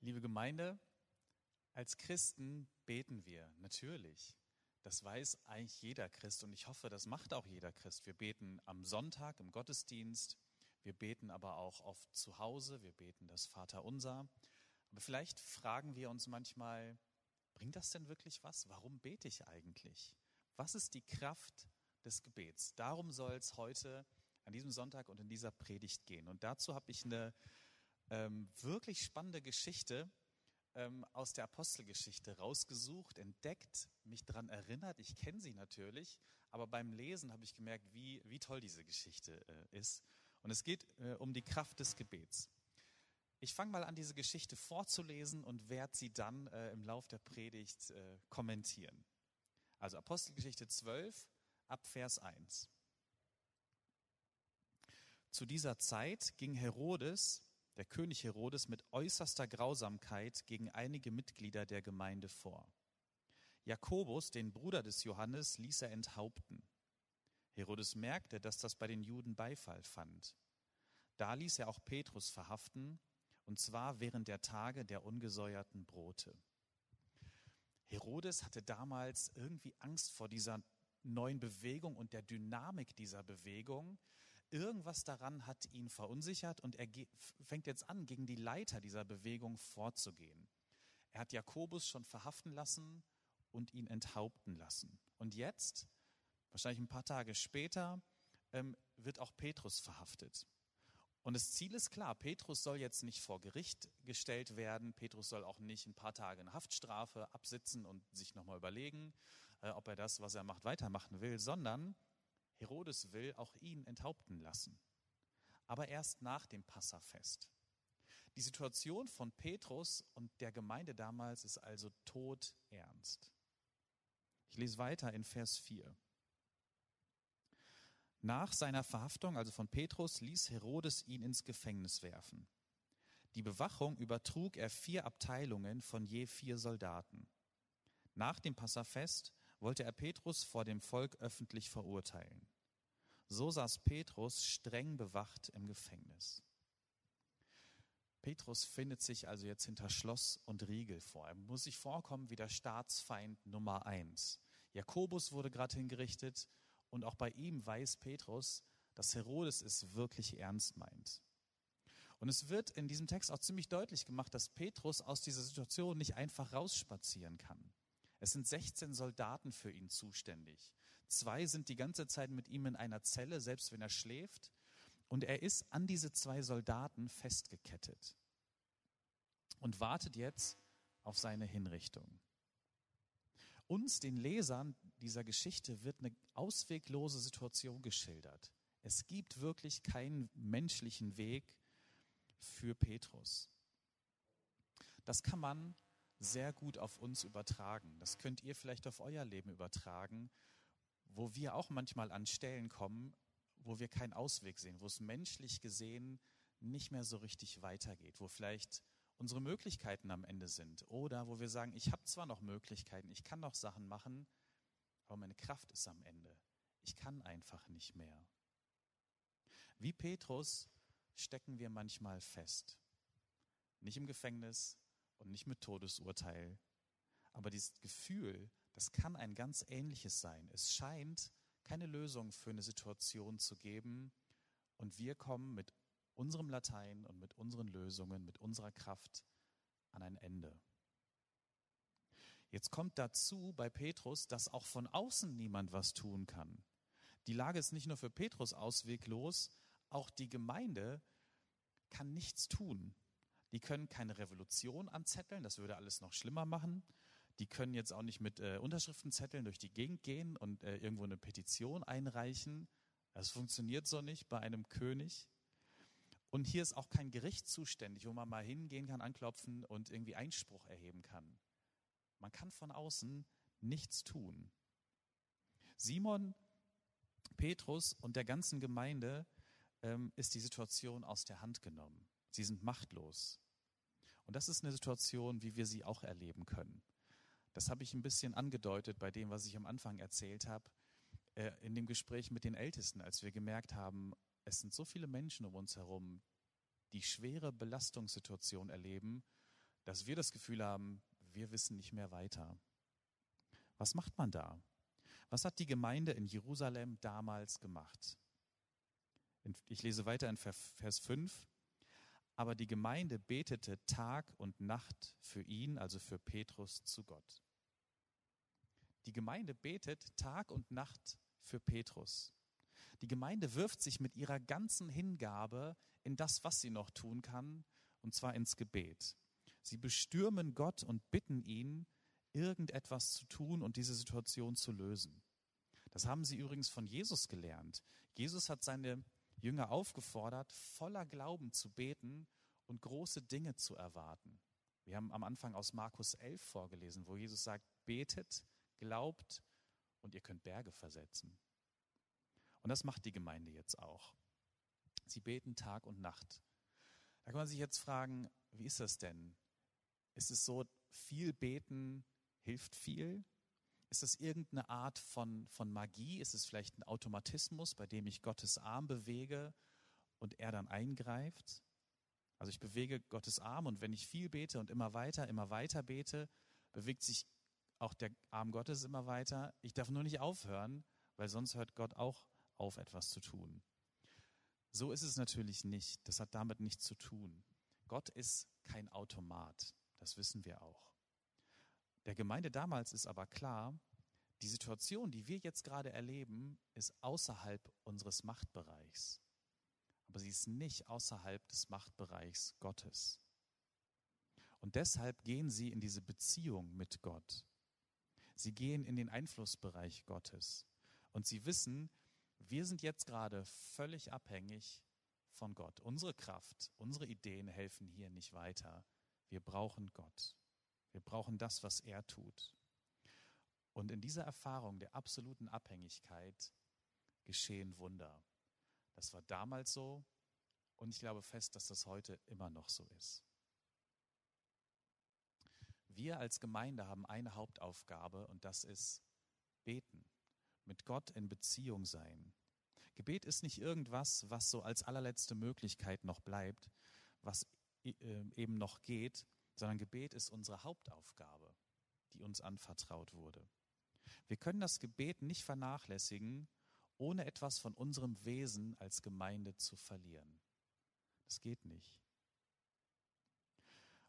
Liebe Gemeinde, als Christen beten wir natürlich. Das weiß eigentlich jeder Christ und ich hoffe, das macht auch jeder Christ. Wir beten am Sonntag im Gottesdienst, wir beten aber auch oft zu Hause, wir beten das Vaterunser. Aber vielleicht fragen wir uns manchmal, bringt das denn wirklich was? Warum bete ich eigentlich? Was ist die Kraft des Gebets? Darum soll es heute an diesem Sonntag und in dieser Predigt gehen. Und dazu habe ich eine ähm, wirklich spannende Geschichte ähm, aus der Apostelgeschichte rausgesucht, entdeckt, mich daran erinnert. Ich kenne sie natürlich, aber beim Lesen habe ich gemerkt, wie, wie toll diese Geschichte äh, ist. Und es geht äh, um die Kraft des Gebets. Ich fange mal an, diese Geschichte vorzulesen und werde sie dann äh, im Lauf der Predigt äh, kommentieren. Also Apostelgeschichte 12 ab Vers 1. Zu dieser Zeit ging Herodes der König Herodes mit äußerster Grausamkeit gegen einige Mitglieder der Gemeinde vor. Jakobus, den Bruder des Johannes, ließ er enthaupten. Herodes merkte, dass das bei den Juden Beifall fand. Da ließ er auch Petrus verhaften, und zwar während der Tage der ungesäuerten Brote. Herodes hatte damals irgendwie Angst vor dieser neuen Bewegung und der Dynamik dieser Bewegung. Irgendwas daran hat ihn verunsichert und er fängt jetzt an, gegen die Leiter dieser Bewegung vorzugehen. Er hat Jakobus schon verhaften lassen und ihn enthaupten lassen. Und jetzt, wahrscheinlich ein paar Tage später, ähm, wird auch Petrus verhaftet. Und das Ziel ist klar, Petrus soll jetzt nicht vor Gericht gestellt werden, Petrus soll auch nicht ein paar Tage eine Haftstrafe absitzen und sich nochmal überlegen, äh, ob er das, was er macht, weitermachen will, sondern Herodes will auch ihn enthaupten lassen. Aber erst nach dem Passafest. Die Situation von Petrus und der Gemeinde damals ist also todernst. Ich lese weiter in Vers 4. Nach seiner Verhaftung, also von Petrus, ließ Herodes ihn ins Gefängnis werfen. Die Bewachung übertrug er vier Abteilungen von je vier Soldaten. Nach dem Passafest wollte er Petrus vor dem Volk öffentlich verurteilen. So saß Petrus streng bewacht im Gefängnis. Petrus findet sich also jetzt hinter Schloss und Riegel vor. Er muss sich vorkommen wie der Staatsfeind Nummer eins. Jakobus wurde gerade hingerichtet und auch bei ihm weiß Petrus, dass Herodes es wirklich ernst meint. Und es wird in diesem Text auch ziemlich deutlich gemacht, dass Petrus aus dieser Situation nicht einfach rausspazieren kann. Es sind 16 Soldaten für ihn zuständig. Zwei sind die ganze Zeit mit ihm in einer Zelle, selbst wenn er schläft. Und er ist an diese zwei Soldaten festgekettet und wartet jetzt auf seine Hinrichtung. Uns, den Lesern dieser Geschichte, wird eine ausweglose Situation geschildert. Es gibt wirklich keinen menschlichen Weg für Petrus. Das kann man sehr gut auf uns übertragen. Das könnt ihr vielleicht auf euer Leben übertragen, wo wir auch manchmal an Stellen kommen, wo wir keinen Ausweg sehen, wo es menschlich gesehen nicht mehr so richtig weitergeht, wo vielleicht unsere Möglichkeiten am Ende sind oder wo wir sagen, ich habe zwar noch Möglichkeiten, ich kann noch Sachen machen, aber meine Kraft ist am Ende. Ich kann einfach nicht mehr. Wie Petrus stecken wir manchmal fest. Nicht im Gefängnis, und nicht mit Todesurteil. Aber dieses Gefühl, das kann ein ganz ähnliches sein. Es scheint keine Lösung für eine Situation zu geben und wir kommen mit unserem Latein und mit unseren Lösungen, mit unserer Kraft an ein Ende. Jetzt kommt dazu bei Petrus, dass auch von außen niemand was tun kann. Die Lage ist nicht nur für Petrus ausweglos, auch die Gemeinde kann nichts tun. Die können keine Revolution anzetteln, das würde alles noch schlimmer machen. Die können jetzt auch nicht mit äh, Unterschriftenzetteln durch die Gegend gehen und äh, irgendwo eine Petition einreichen. Das funktioniert so nicht bei einem König. Und hier ist auch kein Gericht zuständig, wo man mal hingehen kann, anklopfen und irgendwie Einspruch erheben kann. Man kann von außen nichts tun. Simon, Petrus und der ganzen Gemeinde ähm, ist die Situation aus der Hand genommen. Sie sind machtlos. Und das ist eine Situation, wie wir sie auch erleben können. Das habe ich ein bisschen angedeutet bei dem, was ich am Anfang erzählt habe, äh, in dem Gespräch mit den Ältesten, als wir gemerkt haben, es sind so viele Menschen um uns herum, die schwere Belastungssituationen erleben, dass wir das Gefühl haben, wir wissen nicht mehr weiter. Was macht man da? Was hat die Gemeinde in Jerusalem damals gemacht? Ich lese weiter in Vers 5. Aber die Gemeinde betete Tag und Nacht für ihn, also für Petrus, zu Gott. Die Gemeinde betet Tag und Nacht für Petrus. Die Gemeinde wirft sich mit ihrer ganzen Hingabe in das, was sie noch tun kann, und zwar ins Gebet. Sie bestürmen Gott und bitten ihn, irgendetwas zu tun und diese Situation zu lösen. Das haben sie übrigens von Jesus gelernt. Jesus hat seine Jünger aufgefordert, voller Glauben zu beten und große Dinge zu erwarten. Wir haben am Anfang aus Markus 11 vorgelesen, wo Jesus sagt, betet, glaubt und ihr könnt Berge versetzen. Und das macht die Gemeinde jetzt auch. Sie beten Tag und Nacht. Da kann man sich jetzt fragen, wie ist das denn? Ist es so, viel beten hilft viel? Ist es irgendeine Art von, von Magie? Ist es vielleicht ein Automatismus, bei dem ich Gottes Arm bewege und er dann eingreift? Also ich bewege Gottes Arm und wenn ich viel bete und immer weiter, immer weiter bete, bewegt sich auch der Arm Gottes immer weiter. Ich darf nur nicht aufhören, weil sonst hört Gott auch auf, etwas zu tun. So ist es natürlich nicht. Das hat damit nichts zu tun. Gott ist kein Automat. Das wissen wir auch. Der Gemeinde damals ist aber klar, die Situation, die wir jetzt gerade erleben, ist außerhalb unseres Machtbereichs. Aber sie ist nicht außerhalb des Machtbereichs Gottes. Und deshalb gehen sie in diese Beziehung mit Gott. Sie gehen in den Einflussbereich Gottes. Und sie wissen, wir sind jetzt gerade völlig abhängig von Gott. Unsere Kraft, unsere Ideen helfen hier nicht weiter. Wir brauchen Gott. Wir brauchen das, was er tut. Und in dieser Erfahrung der absoluten Abhängigkeit geschehen Wunder. Das war damals so und ich glaube fest, dass das heute immer noch so ist. Wir als Gemeinde haben eine Hauptaufgabe und das ist beten, mit Gott in Beziehung sein. Gebet ist nicht irgendwas, was so als allerletzte Möglichkeit noch bleibt, was äh, eben noch geht, sondern Gebet ist unsere Hauptaufgabe, die uns anvertraut wurde. Wir können das Gebet nicht vernachlässigen, ohne etwas von unserem Wesen als Gemeinde zu verlieren. Das geht nicht.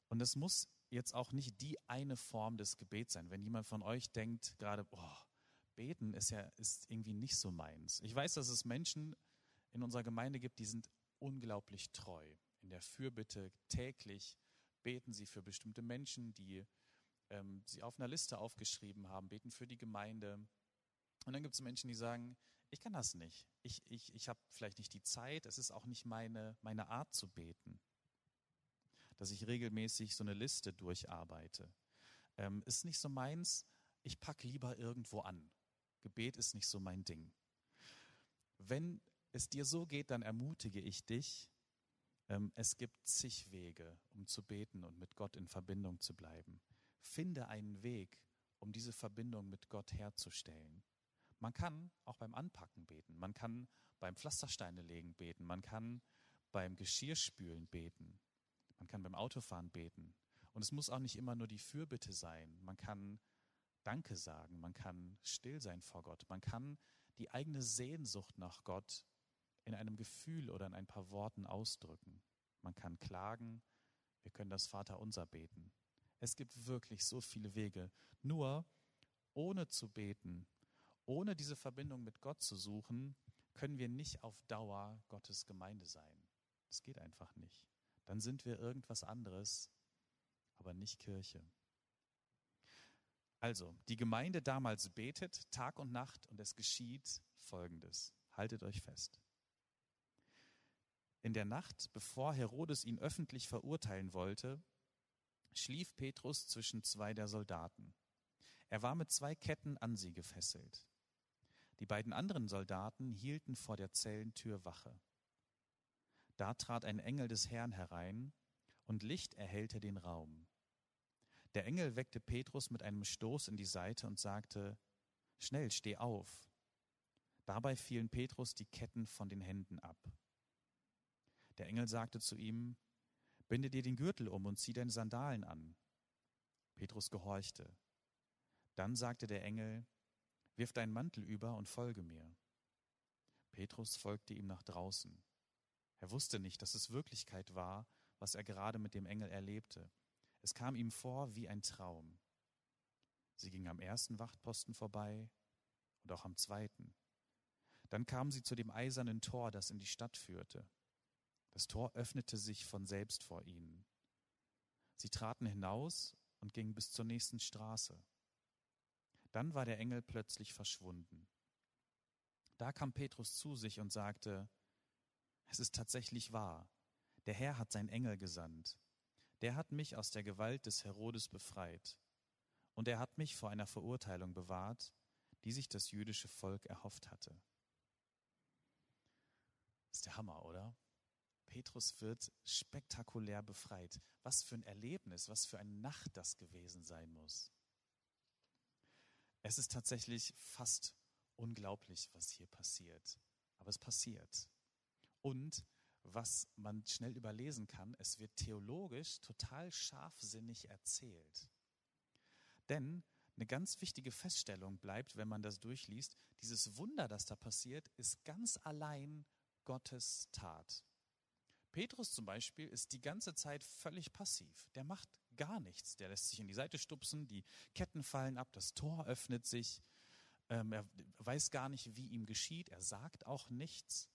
Und es muss jetzt auch nicht die eine Form des Gebets sein. Wenn jemand von euch denkt, gerade, boah, beten ist ja ist irgendwie nicht so meins. Ich weiß, dass es Menschen in unserer Gemeinde gibt, die sind unglaublich treu. In der Fürbitte täglich beten sie für bestimmte Menschen, die ähm, sie auf einer Liste aufgeschrieben haben, beten für die Gemeinde. Und dann gibt es Menschen, die sagen, ich kann das nicht. Ich, ich, ich habe vielleicht nicht die Zeit, es ist auch nicht meine, meine Art zu beten. Dass ich regelmäßig so eine Liste durcharbeite. Ähm, ist nicht so meins, ich packe lieber irgendwo an. Gebet ist nicht so mein Ding. Wenn es dir so geht, dann ermutige ich dich, ähm, es gibt zig Wege, um zu beten und mit Gott in Verbindung zu bleiben. Finde einen Weg, um diese Verbindung mit Gott herzustellen. Man kann auch beim Anpacken beten, man kann beim Pflastersteine legen beten, man kann beim Geschirrspülen beten, man kann beim Autofahren beten. Und es muss auch nicht immer nur die Fürbitte sein. Man kann Danke sagen, man kann still sein vor Gott, man kann die eigene Sehnsucht nach Gott in einem Gefühl oder in ein paar Worten ausdrücken. Man kann klagen, wir können das Vaterunser beten. Es gibt wirklich so viele Wege. Nur ohne zu beten, ohne diese Verbindung mit Gott zu suchen, können wir nicht auf Dauer Gottes Gemeinde sein. Das geht einfach nicht. Dann sind wir irgendwas anderes, aber nicht Kirche. Also, die Gemeinde damals betet Tag und Nacht und es geschieht Folgendes. Haltet euch fest. In der Nacht, bevor Herodes ihn öffentlich verurteilen wollte, schlief Petrus zwischen zwei der Soldaten. Er war mit zwei Ketten an sie gefesselt. Die beiden anderen Soldaten hielten vor der Zellentür Wache. Da trat ein Engel des Herrn herein, und Licht erhellte den Raum. Der Engel weckte Petrus mit einem Stoß in die Seite und sagte, Schnell, steh auf. Dabei fielen Petrus die Ketten von den Händen ab. Der Engel sagte zu ihm, Binde dir den Gürtel um und zieh deine Sandalen an. Petrus gehorchte. Dann sagte der Engel, Wirf deinen Mantel über und folge mir. Petrus folgte ihm nach draußen. Er wusste nicht, dass es Wirklichkeit war, was er gerade mit dem Engel erlebte. Es kam ihm vor wie ein Traum. Sie ging am ersten Wachtposten vorbei und auch am zweiten. Dann kamen sie zu dem eisernen Tor, das in die Stadt führte. Das Tor öffnete sich von selbst vor ihnen. Sie traten hinaus und gingen bis zur nächsten Straße. Dann war der Engel plötzlich verschwunden. Da kam Petrus zu sich und sagte, es ist tatsächlich wahr, der Herr hat sein Engel gesandt. Der hat mich aus der Gewalt des Herodes befreit. Und er hat mich vor einer Verurteilung bewahrt, die sich das jüdische Volk erhofft hatte. Ist der Hammer, oder? Petrus wird spektakulär befreit. Was für ein Erlebnis, was für eine Nacht das gewesen sein muss. Es ist tatsächlich fast unglaublich, was hier passiert. Aber es passiert. Und was man schnell überlesen kann, es wird theologisch total scharfsinnig erzählt. Denn eine ganz wichtige Feststellung bleibt, wenn man das durchliest, dieses Wunder, das da passiert, ist ganz allein Gottes Tat. Petrus zum Beispiel ist die ganze Zeit völlig passiv. Der macht gar nichts. Der lässt sich in die Seite stupsen, die Ketten fallen ab, das Tor öffnet sich. Ähm, er weiß gar nicht, wie ihm geschieht. Er sagt auch nichts.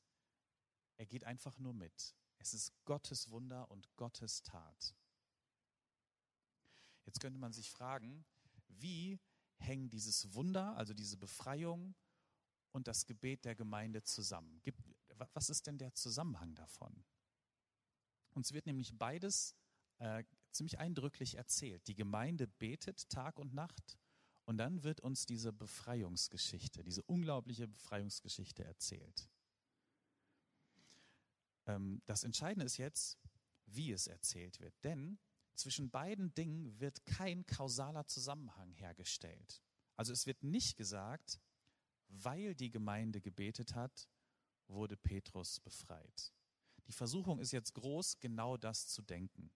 Er geht einfach nur mit. Es ist Gottes Wunder und Gottes Tat. Jetzt könnte man sich fragen, wie hängen dieses Wunder, also diese Befreiung und das Gebet der Gemeinde zusammen? Was ist denn der Zusammenhang davon? Uns wird nämlich beides äh, ziemlich eindrücklich erzählt. Die Gemeinde betet Tag und Nacht und dann wird uns diese Befreiungsgeschichte, diese unglaubliche Befreiungsgeschichte erzählt. Ähm, das Entscheidende ist jetzt, wie es erzählt wird. Denn zwischen beiden Dingen wird kein kausaler Zusammenhang hergestellt. Also es wird nicht gesagt, weil die Gemeinde gebetet hat, wurde Petrus befreit. Die Versuchung ist jetzt groß, genau das zu denken.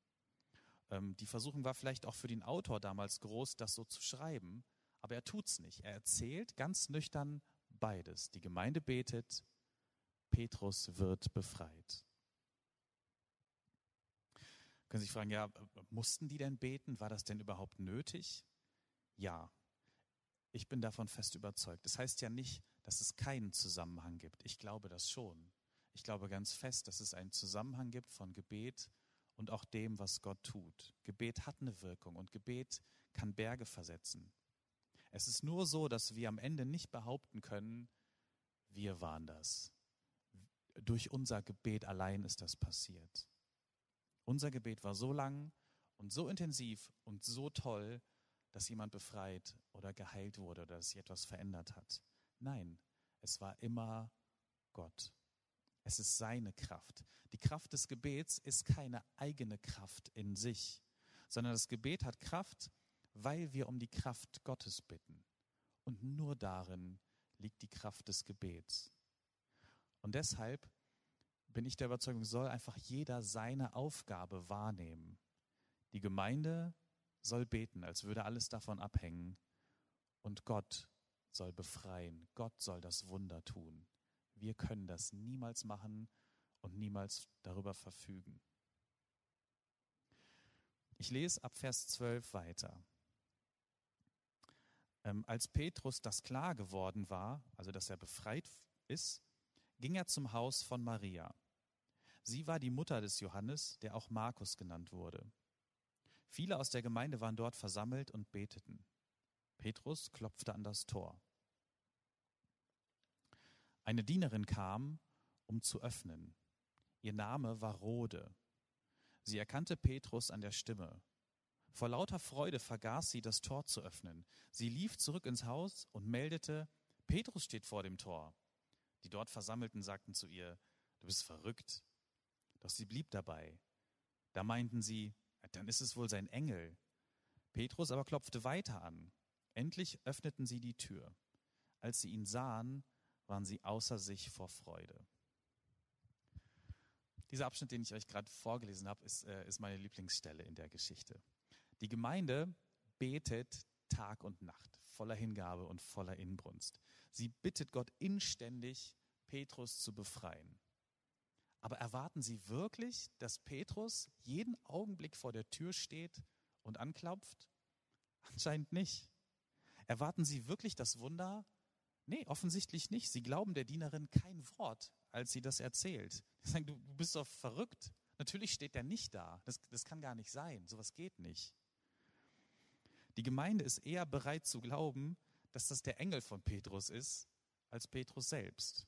Ähm, die Versuchung war vielleicht auch für den Autor damals groß, das so zu schreiben, aber er tut's nicht. Er erzählt ganz nüchtern beides. Die Gemeinde betet, Petrus wird befreit. Können Sie sich fragen, ja, mussten die denn beten? War das denn überhaupt nötig? Ja, ich bin davon fest überzeugt. Das heißt ja nicht, dass es keinen Zusammenhang gibt. Ich glaube das schon. Ich glaube ganz fest, dass es einen Zusammenhang gibt von Gebet und auch dem, was Gott tut. Gebet hat eine Wirkung und Gebet kann Berge versetzen. Es ist nur so, dass wir am Ende nicht behaupten können, wir waren das. Durch unser Gebet allein ist das passiert. Unser Gebet war so lang und so intensiv und so toll, dass jemand befreit oder geheilt wurde oder dass sich etwas verändert hat. Nein, es war immer Gott. Es ist seine Kraft. Die Kraft des Gebets ist keine eigene Kraft in sich, sondern das Gebet hat Kraft, weil wir um die Kraft Gottes bitten. Und nur darin liegt die Kraft des Gebets. Und deshalb bin ich der Überzeugung, soll einfach jeder seine Aufgabe wahrnehmen. Die Gemeinde soll beten, als würde alles davon abhängen. Und Gott soll befreien. Gott soll das Wunder tun. Wir können das niemals machen und niemals darüber verfügen. Ich lese ab Vers 12 weiter. Ähm, als Petrus das klar geworden war, also dass er befreit ist, ging er zum Haus von Maria. Sie war die Mutter des Johannes, der auch Markus genannt wurde. Viele aus der Gemeinde waren dort versammelt und beteten. Petrus klopfte an das Tor. Eine Dienerin kam, um zu öffnen. Ihr Name war Rode. Sie erkannte Petrus an der Stimme. Vor lauter Freude vergaß sie, das Tor zu öffnen. Sie lief zurück ins Haus und meldete, Petrus steht vor dem Tor. Die dort Versammelten sagten zu ihr, du bist verrückt. Doch sie blieb dabei. Da meinten sie, dann ist es wohl sein Engel. Petrus aber klopfte weiter an. Endlich öffneten sie die Tür. Als sie ihn sahen, waren sie außer sich vor Freude. Dieser Abschnitt, den ich euch gerade vorgelesen habe, ist, äh, ist meine Lieblingsstelle in der Geschichte. Die Gemeinde betet Tag und Nacht, voller Hingabe und voller Inbrunst. Sie bittet Gott inständig, Petrus zu befreien. Aber erwarten Sie wirklich, dass Petrus jeden Augenblick vor der Tür steht und anklopft? Anscheinend nicht. Erwarten Sie wirklich das Wunder? Nee, offensichtlich nicht. Sie glauben der Dienerin kein Wort, als sie das erzählt. Sie sagen, du, bist doch verrückt. Natürlich steht der nicht da. Das, das kann gar nicht sein. Sowas geht nicht. Die Gemeinde ist eher bereit zu glauben, dass das der Engel von Petrus ist, als Petrus selbst.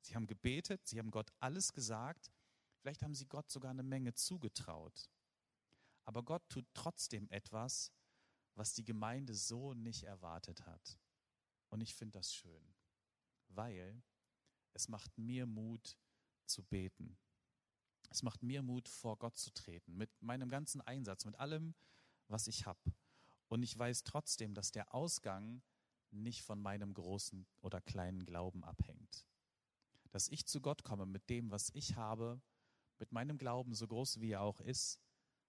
Sie haben gebetet, sie haben Gott alles gesagt, vielleicht haben sie Gott sogar eine Menge zugetraut. Aber Gott tut trotzdem etwas, was die Gemeinde so nicht erwartet hat. Und ich finde das schön, weil es macht mir Mut zu beten. Es macht mir Mut, vor Gott zu treten, mit meinem ganzen Einsatz, mit allem, was ich habe. Und ich weiß trotzdem, dass der Ausgang nicht von meinem großen oder kleinen Glauben abhängt. Dass ich zu Gott komme mit dem, was ich habe, mit meinem Glauben, so groß wie er auch ist,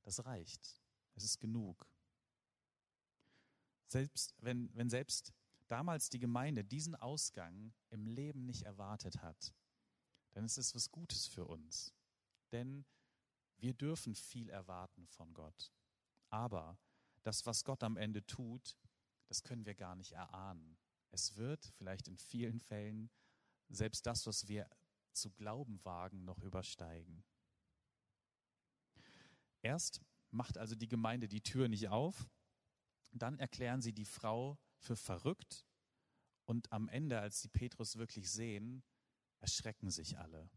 das reicht. Es ist genug. Selbst wenn, wenn selbst damals die Gemeinde diesen Ausgang im Leben nicht erwartet hat, dann ist es was Gutes für uns. Denn wir dürfen viel erwarten von Gott. Aber das, was Gott am Ende tut, das können wir gar nicht erahnen. Es wird vielleicht in vielen Fällen selbst das, was wir zu glauben wagen, noch übersteigen. Erst macht also die Gemeinde die Tür nicht auf, dann erklären sie die Frau für verrückt und am Ende, als sie Petrus wirklich sehen, erschrecken sich alle.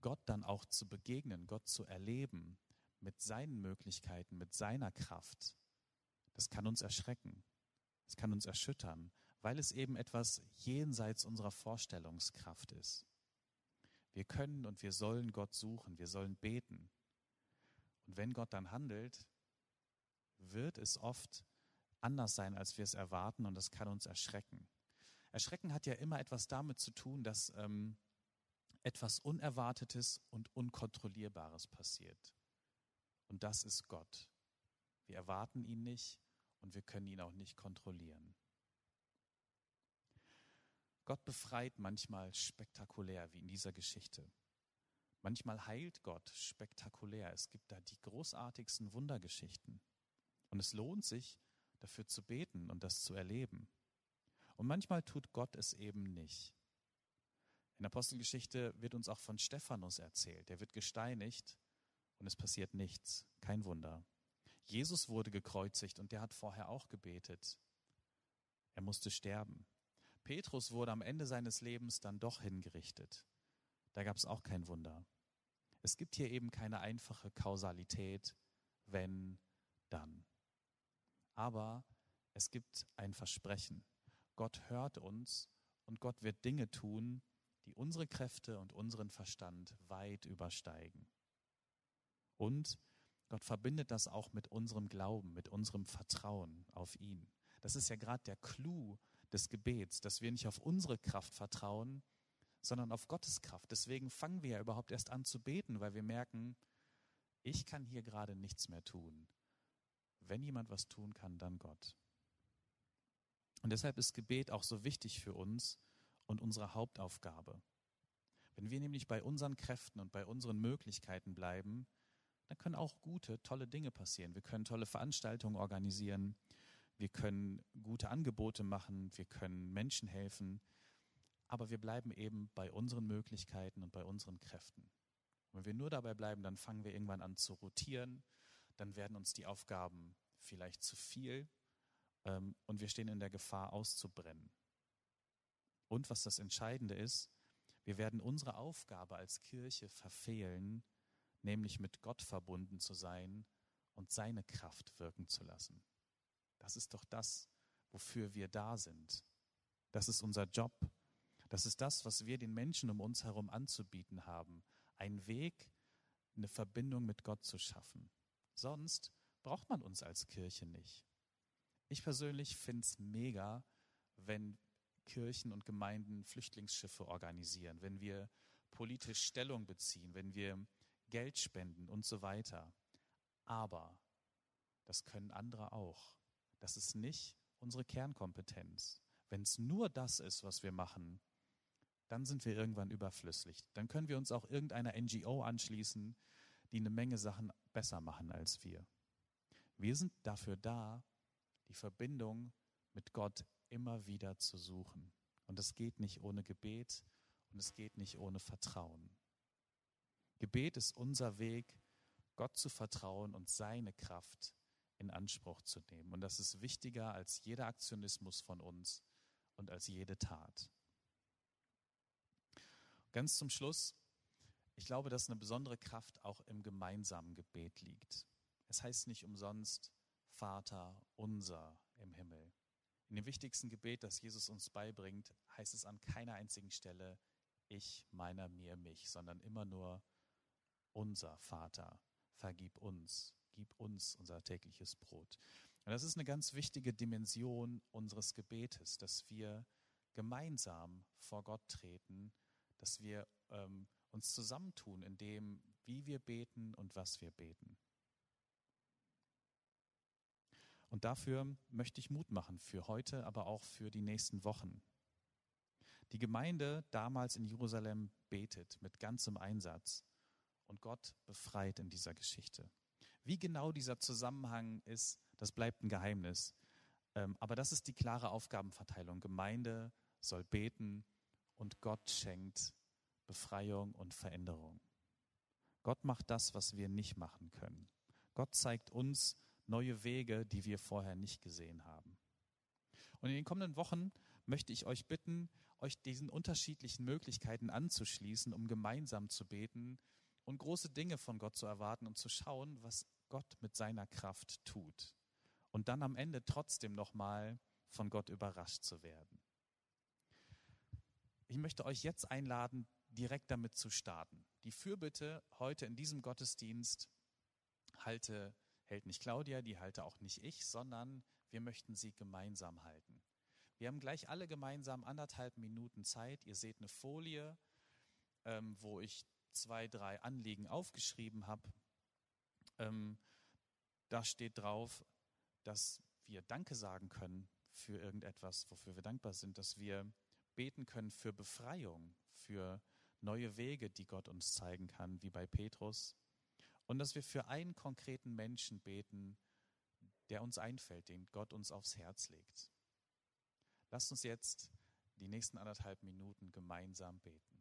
Gott dann auch zu begegnen, Gott zu erleben, mit seinen Möglichkeiten, mit seiner Kraft, das kann uns erschrecken, das kann uns erschüttern, weil es eben etwas jenseits unserer Vorstellungskraft ist. Wir können und wir sollen Gott suchen, wir sollen beten. Und wenn Gott dann handelt, wird es oft anders sein, als wir es erwarten und das kann uns erschrecken. Erschrecken hat ja immer etwas damit zu tun, dass ähm, etwas Unerwartetes und Unkontrollierbares passiert. Und das ist Gott. Wir erwarten ihn nicht und wir können ihn auch nicht kontrollieren. Gott befreit manchmal spektakulär, wie in dieser Geschichte. Manchmal heilt Gott spektakulär. Es gibt da die großartigsten Wundergeschichten. Und es lohnt sich, dafür zu beten und das zu erleben. Und manchmal tut Gott es eben nicht. In der Apostelgeschichte wird uns auch von Stephanus erzählt. Er wird gesteinigt und es passiert nichts, kein Wunder. Jesus wurde gekreuzigt und der hat vorher auch gebetet. Er musste sterben. Petrus wurde am Ende seines Lebens dann doch hingerichtet. Da gab es auch kein Wunder. Es gibt hier eben keine einfache Kausalität, wenn, dann. Aber es gibt ein Versprechen. Gott hört uns und Gott wird Dinge tun, die unsere Kräfte und unseren Verstand weit übersteigen. Und Gott verbindet das auch mit unserem Glauben, mit unserem Vertrauen auf ihn. Das ist ja gerade der Clou des Gebets, dass wir nicht auf unsere Kraft vertrauen, sondern auf Gottes Kraft. Deswegen fangen wir ja überhaupt erst an zu beten, weil wir merken, ich kann hier gerade nichts mehr tun. Wenn jemand was tun kann, dann Gott. Und deshalb ist Gebet auch so wichtig für uns, und unsere Hauptaufgabe. Wenn wir nämlich bei unseren Kräften und bei unseren Möglichkeiten bleiben, dann können auch gute, tolle Dinge passieren. Wir können tolle Veranstaltungen organisieren, wir können gute Angebote machen, wir können Menschen helfen, aber wir bleiben eben bei unseren Möglichkeiten und bei unseren Kräften. Und wenn wir nur dabei bleiben, dann fangen wir irgendwann an zu rotieren, dann werden uns die Aufgaben vielleicht zu viel ähm, und wir stehen in der Gefahr auszubrennen. Und was das Entscheidende ist, wir werden unsere Aufgabe als Kirche verfehlen, nämlich mit Gott verbunden zu sein und seine Kraft wirken zu lassen. Das ist doch das, wofür wir da sind. Das ist unser Job. Das ist das, was wir den Menschen um uns herum anzubieten haben. Ein Weg, eine Verbindung mit Gott zu schaffen. Sonst braucht man uns als Kirche nicht. Ich persönlich finde es mega, wenn Kirchen und Gemeinden Flüchtlingsschiffe organisieren, wenn wir politisch Stellung beziehen, wenn wir Geld spenden und so weiter. Aber das können andere auch. Das ist nicht unsere Kernkompetenz. Wenn es nur das ist, was wir machen, dann sind wir irgendwann überflüssig. Dann können wir uns auch irgendeiner NGO anschließen, die eine Menge Sachen besser machen als wir. Wir sind dafür da, die Verbindung mit Gott immer wieder zu suchen. Und es geht nicht ohne Gebet und es geht nicht ohne Vertrauen. Gebet ist unser Weg, Gott zu vertrauen und seine Kraft in Anspruch zu nehmen. Und das ist wichtiger als jeder Aktionismus von uns und als jede Tat. Ganz zum Schluss, ich glaube, dass eine besondere Kraft auch im gemeinsamen Gebet liegt. Es heißt nicht umsonst Vater unser im Himmel. In dem wichtigsten Gebet, das Jesus uns beibringt, heißt es an keiner einzigen Stelle ich, meiner, mir, mich, sondern immer nur unser Vater, vergib uns, gib uns unser tägliches Brot. Und das ist eine ganz wichtige Dimension unseres Gebetes, dass wir gemeinsam vor Gott treten, dass wir ähm, uns zusammentun in dem, wie wir beten und was wir beten. Und dafür möchte ich Mut machen für heute, aber auch für die nächsten Wochen. Die Gemeinde damals in Jerusalem betet mit ganzem Einsatz und Gott befreit in dieser Geschichte. Wie genau dieser Zusammenhang ist, das bleibt ein Geheimnis. Ähm, aber das ist die klare Aufgabenverteilung. Gemeinde soll beten und Gott schenkt Befreiung und Veränderung. Gott macht das, was wir nicht machen können. Gott zeigt uns neue Wege, die wir vorher nicht gesehen haben. Und in den kommenden Wochen möchte ich euch bitten, euch diesen unterschiedlichen Möglichkeiten anzuschließen, um gemeinsam zu beten und große Dinge von Gott zu erwarten und zu schauen, was Gott mit seiner Kraft tut. Und dann am Ende trotzdem nochmal von Gott überrascht zu werden. Ich möchte euch jetzt einladen, direkt damit zu starten. Die Fürbitte heute in diesem Gottesdienst halte, hält nicht Claudia, die halte auch nicht ich, sondern wir möchten sie gemeinsam halten. Wir haben gleich alle gemeinsam anderthalb Minuten Zeit. Ihr seht eine Folie, ähm, wo ich zwei, drei Anliegen aufgeschrieben habe. Ähm, da steht drauf, dass wir Danke sagen können für irgendetwas, wofür wir dankbar sind, dass wir beten können für Befreiung, für neue Wege, die Gott uns zeigen kann, wie bei Petrus. Und dass wir für einen konkreten Menschen beten, der uns einfällt, den Gott uns aufs Herz legt. Lasst uns jetzt die nächsten anderthalb Minuten gemeinsam beten.